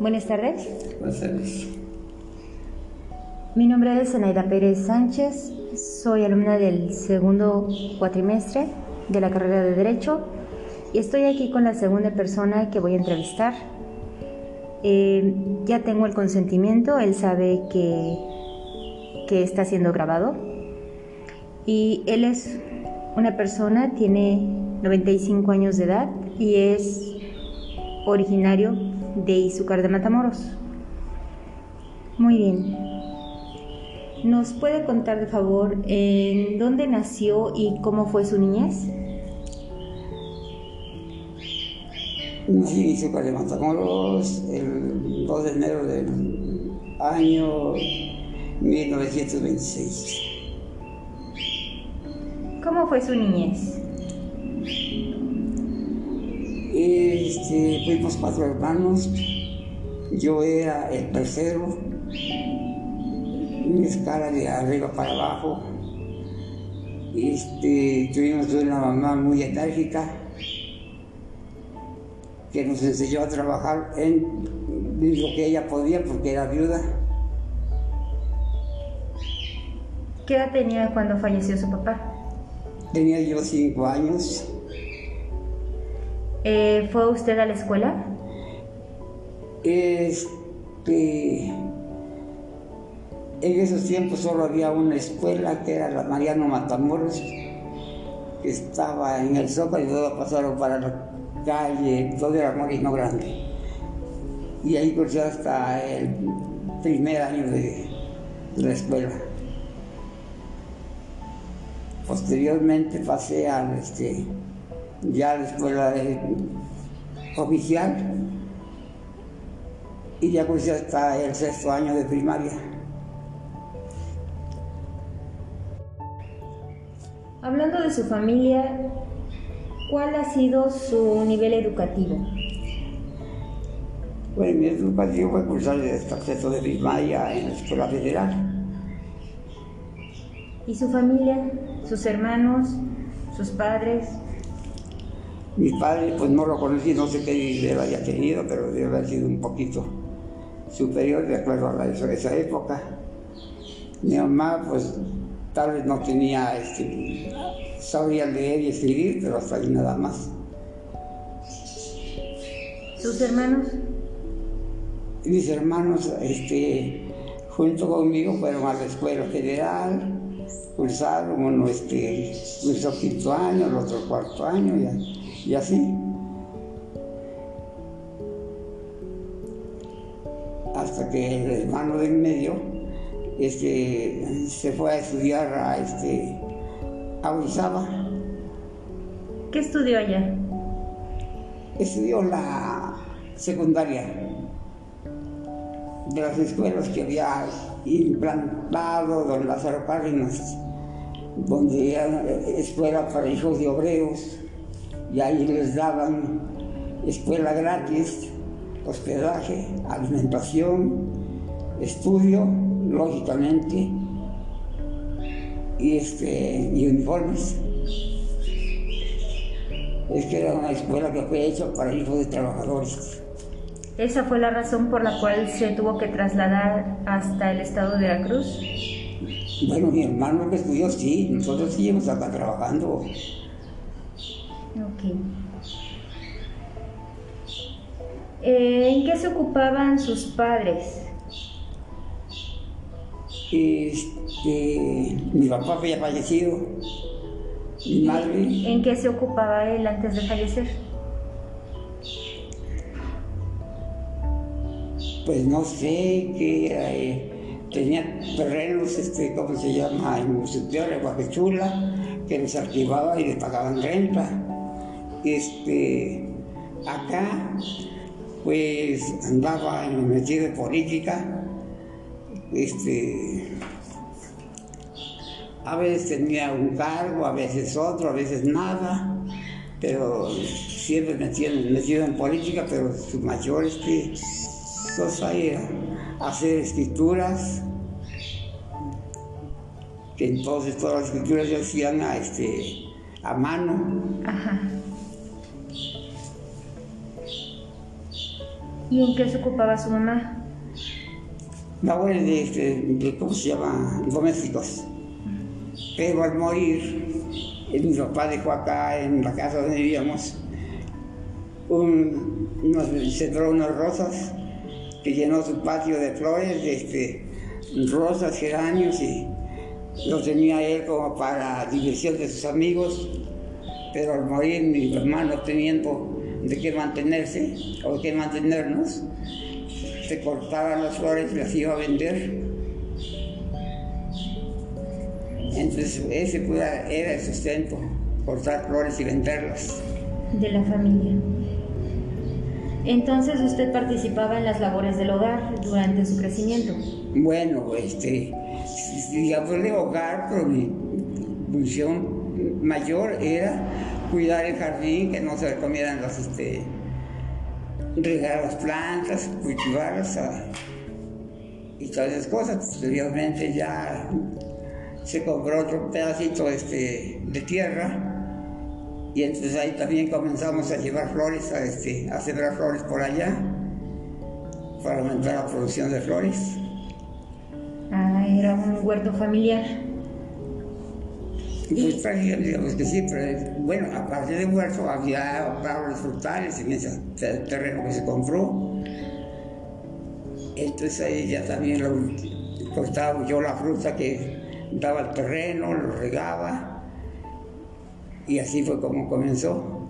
Buenas tardes. Buenas tardes. Mi nombre es Zenaida Pérez Sánchez, soy alumna del segundo cuatrimestre de la carrera de Derecho y estoy aquí con la segunda persona que voy a entrevistar. Eh, ya tengo el consentimiento, él sabe que, que está siendo grabado y él es una persona, tiene 95 años de edad y es originario de Izúcar de Matamoros. Muy bien. ¿Nos puede contar de favor en dónde nació y cómo fue su niñez? Nací en Izúcar de Matamoros el 2 de enero del año 1926. ¿Cómo fue su niñez? Este, fuimos cuatro hermanos, yo era el tercero, mi escala de arriba para abajo. Este, tuvimos una mamá muy enérgica que nos enseñó a trabajar en lo que ella podía porque era viuda. ¿Qué edad tenía cuando falleció su papá? Tenía yo cinco años. Eh, ¿Fue usted a la escuela? Este, en esos tiempos solo había una escuela que era la Mariano Matamoros, que estaba en el Zócalo y luego pasaron para la calle, todo era Morino Grande. Y ahí cursé hasta el primer año de, de la escuela. Posteriormente pasé a este, ya a la escuela de- oficial y ya cursé hasta el sexto año de primaria. Hablando de su familia, ¿cuál ha sido su nivel educativo? Bueno, mi educación fue cursar hasta el sexto de primaria en la escuela federal. ¿Y su familia? ¿Sus hermanos? ¿Sus padres? Mi padre, pues no lo conocí, no sé qué nivel haya tenido, pero debe haber sido un poquito superior de acuerdo a la- esa época. Mi mamá, pues tal vez no tenía, este, sabía leer y escribir, pero hasta ahí nada más. ¿Sus hermanos? Mis hermanos, este, junto conmigo, fueron a la escuela federal, cursaron, uno este, cursó quinto año, el otro cuarto año, y, a- y así. Hasta que el hermano del medio este, se fue a estudiar a, este, a Orizaba. ¿Qué estudió allá? Estudió la secundaria de las escuelas que había implantado don Lázaro Cárdenas, donde era escuela para hijos de obreros, y ahí les daban escuela gratis, hospedaje, alimentación, estudio, lógicamente, y, este, y uniformes. Es que era una escuela que fue hecha para hijos de trabajadores. ¿Esa fue la razón por la cual se tuvo que trasladar hasta el estado de Veracruz? Bueno, mi hermano que estudió, sí, nosotros seguimos acá trabajando. Eh, ¿En qué se ocupaban sus padres? Este, mi papá había fallecido, mi madre, ¿En qué se ocupaba él antes de fallecer? pues no sé qué era, eh, tenía terrenos, este, ¿cómo se llama? En Superior de Guapechula, que les archivaba y les pagaban renta. Este, acá, pues andaba en metido en política, este, a veces tenía un cargo, a veces otro, a veces nada, pero siempre metido, metido en política, pero su mayor este, cosa era hacer escrituras, que entonces todas las escrituras se hacían a, este, a mano. Ajá. ¿Y en qué se ocupaba su mamá? Labores de, de, de, ¿cómo se llama? Domésticos. Pero al morir, mi papá dejó acá en la casa donde vivíamos, nos sembró unas rosas que llenó su patio de flores, este, rosas, geranios y lo tenía él como para diversión de sus amigos, pero al morir mi hermano teniendo de qué mantenerse o de qué mantenernos, se cortaban las flores y las iba a vender. Entonces ese era el sustento, cortar flores y venderlas. De la familia. Entonces usted participaba en las labores del hogar durante su crecimiento. Bueno, este, digamos de hogar, pero mi función mayor era cuidar el jardín, que no se comieran las, este, regar las plantas, cultivarlas ah, y todas esas cosas. Posteriormente ya se compró otro pedacito este, de tierra y entonces ahí también comenzamos a llevar flores, a, este, a sembrar flores por allá para aumentar la producción de flores. Ah, era un huerto familiar. Pues digamos que sí, pero bueno, aparte de huerto había árboles frutales en ese terreno que se compró. Entonces ahí ya también lo, cortaba yo la fruta que daba el terreno, lo regaba y así fue como comenzó.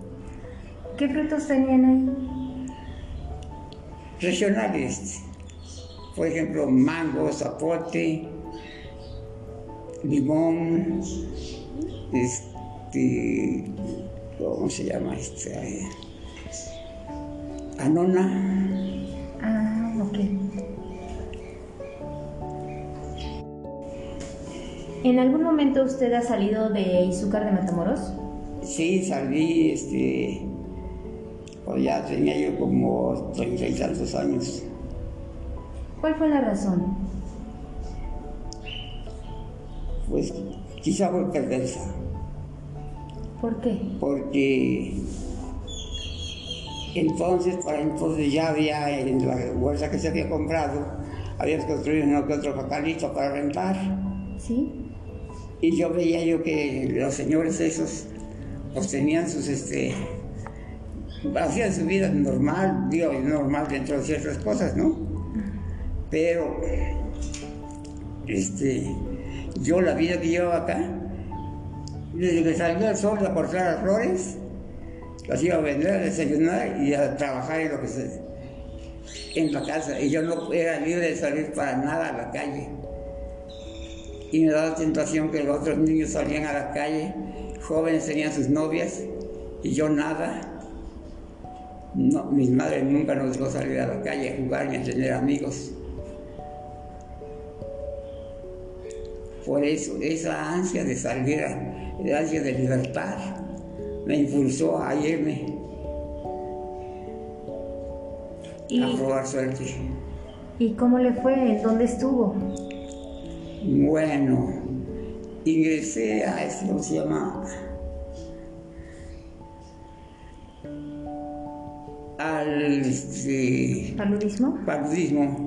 ¿Qué frutos tenían ahí? Regionales. Por ejemplo, mango, zapote, limón, este, ¿cómo se llama este? Anona. Ah, ok. ¿En algún momento usted ha salido de Izúcar de Matamoros? Sí, salí, este, pues ya tenía yo como treinta y tantos años. ¿Cuál fue la razón? Pues quizá fue perversa. ¿Por qué? Porque entonces, para entonces ya había en la bolsa que se había comprado, había construido uno que otro jacalito para rentar. ¿Sí? Y yo veía yo que los señores esos pues tenían sus, este, hacían su vida normal, digo, normal dentro de ciertas cosas, ¿no? Pero, este, yo la vida que llevaba acá, desde que salía el sol a cortar las flores, las iba a vender, a desayunar y a trabajar en lo que se, en la casa. Y yo no era libre de salir para nada a la calle. Y me daba la tentación que los otros niños salían a la calle jóvenes tenían sus novias y yo nada. No, mis madres nunca nos dejó salir a la calle a jugar ni a tener amigos. Por eso, esa ansia de salir, esa ansia de libertad, me impulsó a irme a probar suerte. ¿Y cómo le fue? ¿En dónde estuvo? Bueno, ingresé a esto se llama al este, paludismo. paludismo.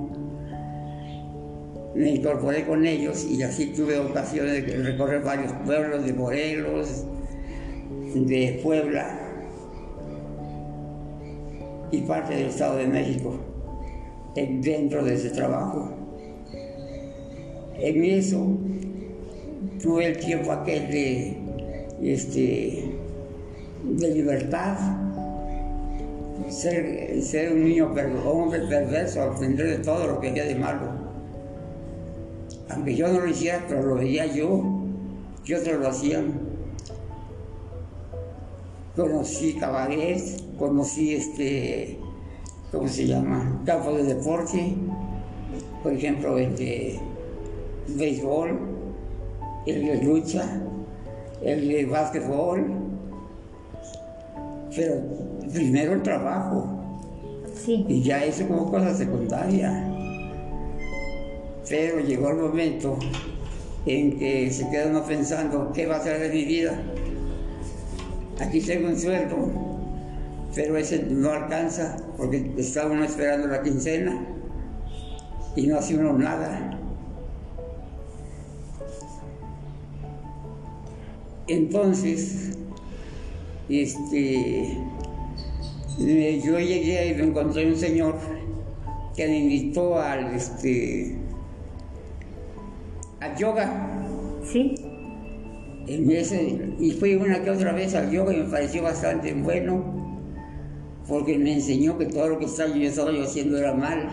Me incorporé con ellos y así tuve ocasión de recorrer varios pueblos de Morelos, de Puebla y parte del Estado de México dentro de ese trabajo. En eso tuve el tiempo aquel de, este, de libertad, ser, ser un niño hombre perverso, aprender de todo lo que había de malo. Aunque yo no lo hiciera, pero lo veía yo, que otros lo hacían. Conocí cabaret, conocí este, ¿cómo se llama? Campo de deporte, por ejemplo, el de béisbol, el de lucha, el de básquetbol, pero primero el trabajo. Sí. Y ya eso como cosa secundaria. Pero llegó el momento en que se queda uno pensando, ¿qué va a ser de mi vida? Aquí tengo un sueldo, pero ese no alcanza porque está uno esperando la quincena y no hace uno nada. Entonces, este, yo llegué y me encontré un señor que me invitó al, este, a yoga. Sí. y fui una que otra vez al yoga y me pareció bastante bueno, porque me enseñó que todo lo que estaba yo estaba yo haciendo era mal.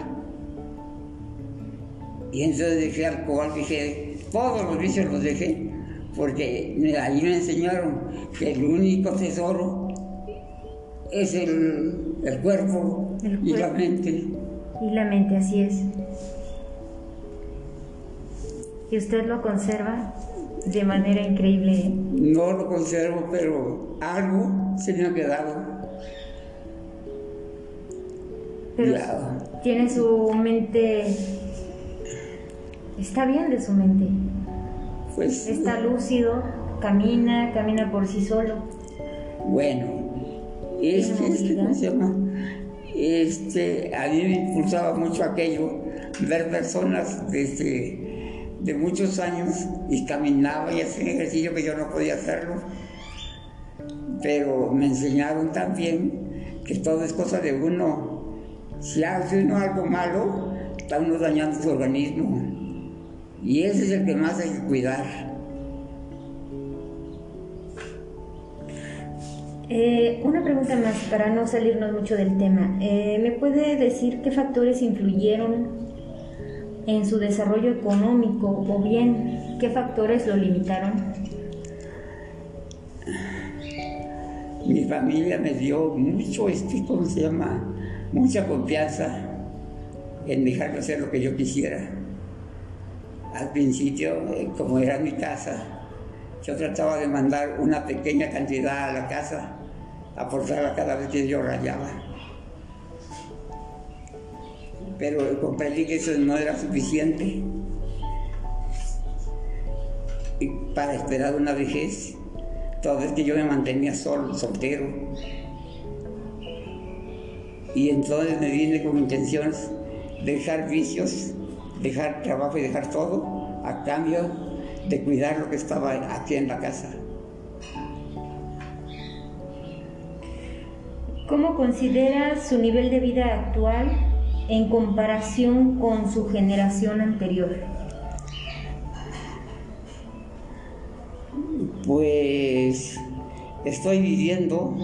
Y entonces dejé alcohol, dejé, todos los vicios los dejé, porque ahí me enseñaron que el único tesoro es el, cuerpo, y la mente. Y la mente, así es. ¿Y usted lo conserva de manera increíble? No lo conservo, pero algo se me ha quedado. Pero tiene su mente... Está bien de su mente. Pues... Está lúcido, camina, camina por sí solo. Bueno, este, este, ¿cómo se llama? Este, a mí me impulsaba mucho aquello, ver personas desde, de muchos años y caminaba y hacía ejercicio que yo no podía hacerlo. Pero me enseñaron también que todo es cosa de uno. Si hace uno algo malo, está uno dañando su organismo. Y ese es el que más hay que cuidar. Eh, una pregunta más para no salirnos mucho del tema. Eh, ¿Me puede decir qué factores influyeron en su desarrollo económico o bien qué factores lo limitaron? Mi familia me dio mucho, este, ¿cómo se llama? Mucha confianza en dejarme hacer lo que yo quisiera. Al principio, eh, como era mi casa, yo trataba de mandar una pequeña cantidad a la casa aportarla cada vez que yo rayaba. Pero comprendí que eso no era suficiente y para esperar una vejez. Toda vez que yo me mantenía solo, soltero. Y entonces me vine con intenciones de dejar vicios, dejar trabajo y dejar todo a cambio de cuidar lo que estaba aquí en la casa. ¿Cómo considera su nivel de vida actual en comparación con su generación anterior? Pues estoy viviendo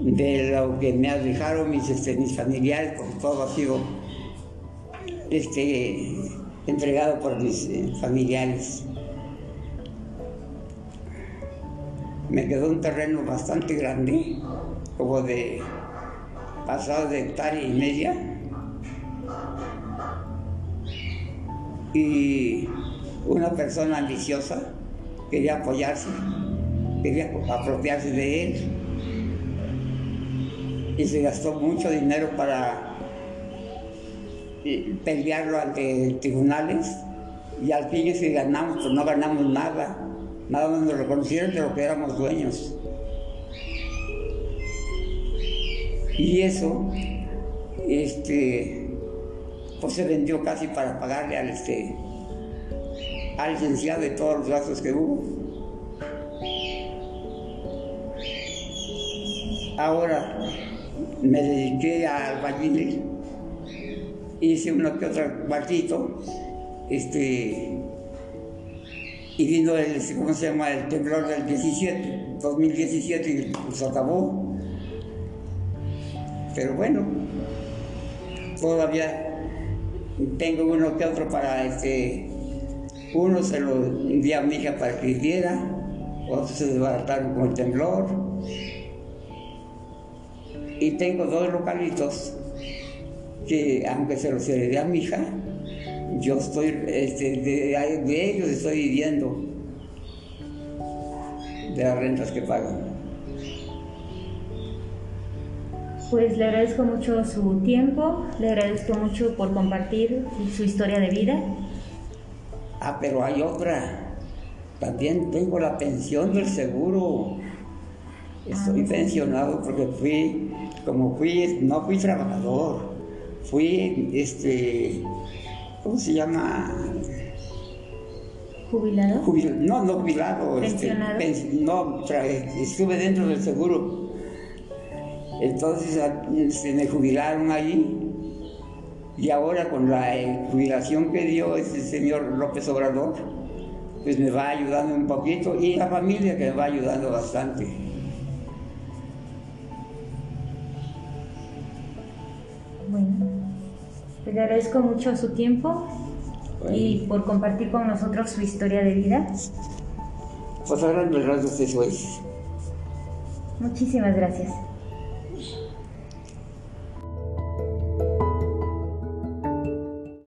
de lo que me dejaron mis, este, mis familiares, porque todo ha sido este, entregado por mis eh, familiares. Me quedó un terreno bastante grande como de pasado de hectárea y media. Y una persona ambiciosa quería apoyarse, quería apropiarse de él. Y se gastó mucho dinero para eh, pelearlo ante tribunales. Y al fin si ganamos, pues no ganamos nada. Nada más nos reconocieron de lo que éramos dueños. Y eso, este, se vendió casi para pagarle al, este, al licenciado de todos los gastos que hubo. Ahora me dediqué al albañil, hice uno que otro cuartito, este, y vino el, ¿cómo se llama? El temblor del 17, 2017 y pues acabó. Pero bueno, todavía tengo uno que otro para este. Uno se lo envié a mi hija para que viviera, otros se desbarataron con el temblor. Y tengo dos localitos que, aunque se los heredé a mi hija, yo estoy, este, de, de ellos estoy viviendo, de las rentas que pagan. Pues le agradezco mucho su tiempo, le agradezco mucho por compartir su historia de vida. Ah, pero hay otra. También tengo la pensión del seguro. Estoy Ah, pensionado porque fui, como fui, no fui trabajador, fui, este, ¿cómo se llama? ¿Jubilado? Jubil- no, no jubilado. este, ¿Pensionado? pens- no, tra- estuve dentro del seguro. Entonces se me jubilaron allí. Y ahora con la eh, jubilación que dio ese señor López Obrador, pues me va ayudando un poquito. Y la familia que me va ayudando bastante. Bueno, pues le agradezco mucho su tiempo y por compartir con nosotros su historia de vida. Pues ahora me rasgos eso es. Muchísimas gracias.